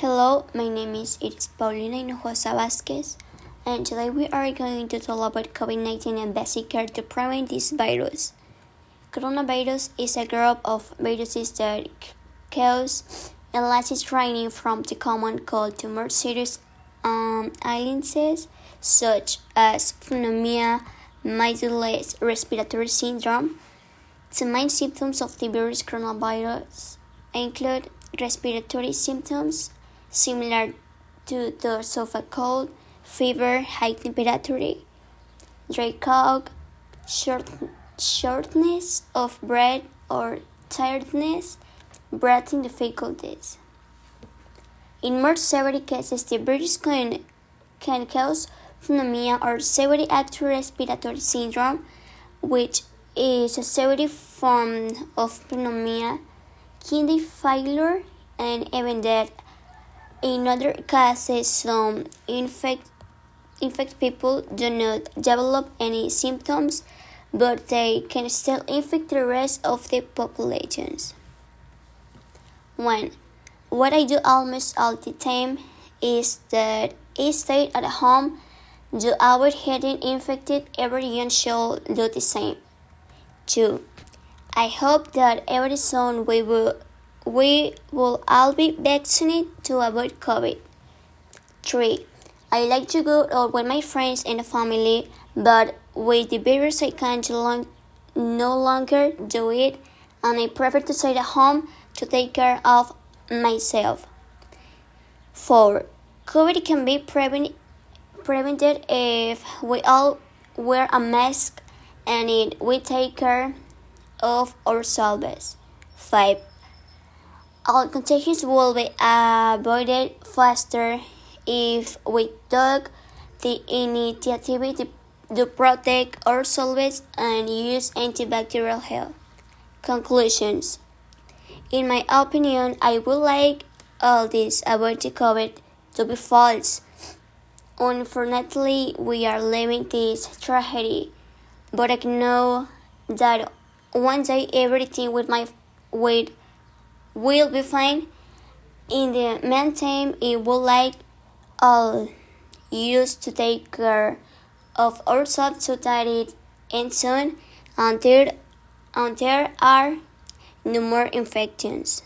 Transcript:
Hello, my name is Iris Paulina Hinojosa Vasquez, and today we are going to talk about COVID 19 and basic care to prevent this virus. Coronavirus is a group of viruses that cause illnesses ranging from the common cold to more serious um, illnesses such as pneumonia, mild respiratory syndrome. The main symptoms of the virus coronavirus include respiratory symptoms similar to those of a cold, fever, high temperature, dry cough, short, shortness of breath, or tiredness, breathing difficulties. In more severe cases, the virus can, can cause pneumonia or severe acute respiratory syndrome, which is a severe form of pneumonia, kidney failure, and even death in other cases, some infect, infect people do not develop any symptoms, but they can still infect the rest of the populations. One, what I do almost all the time is that I stay at home to avoid getting infected. Everyone should do the same. Two, I hope that every soon we will we will all be vaccinated to avoid COVID. 3. I like to go out with my friends and family, but with the virus I can long, no longer do it, and I prefer to stay at home to take care of myself. 4. COVID can be prevent, prevented if we all wear a mask and we take care of ourselves. 5 all contagions will be avoided faster if we took the initiative to, to protect ourselves and use antibacterial health. Conclusions In my opinion, I would like all this about COVID to be false. Unfortunately, we are living this tragedy, but I know that one day everything with my with will be fine. In the meantime, it would like all use to take care of ourselves so that it soon there, and there are no more infections.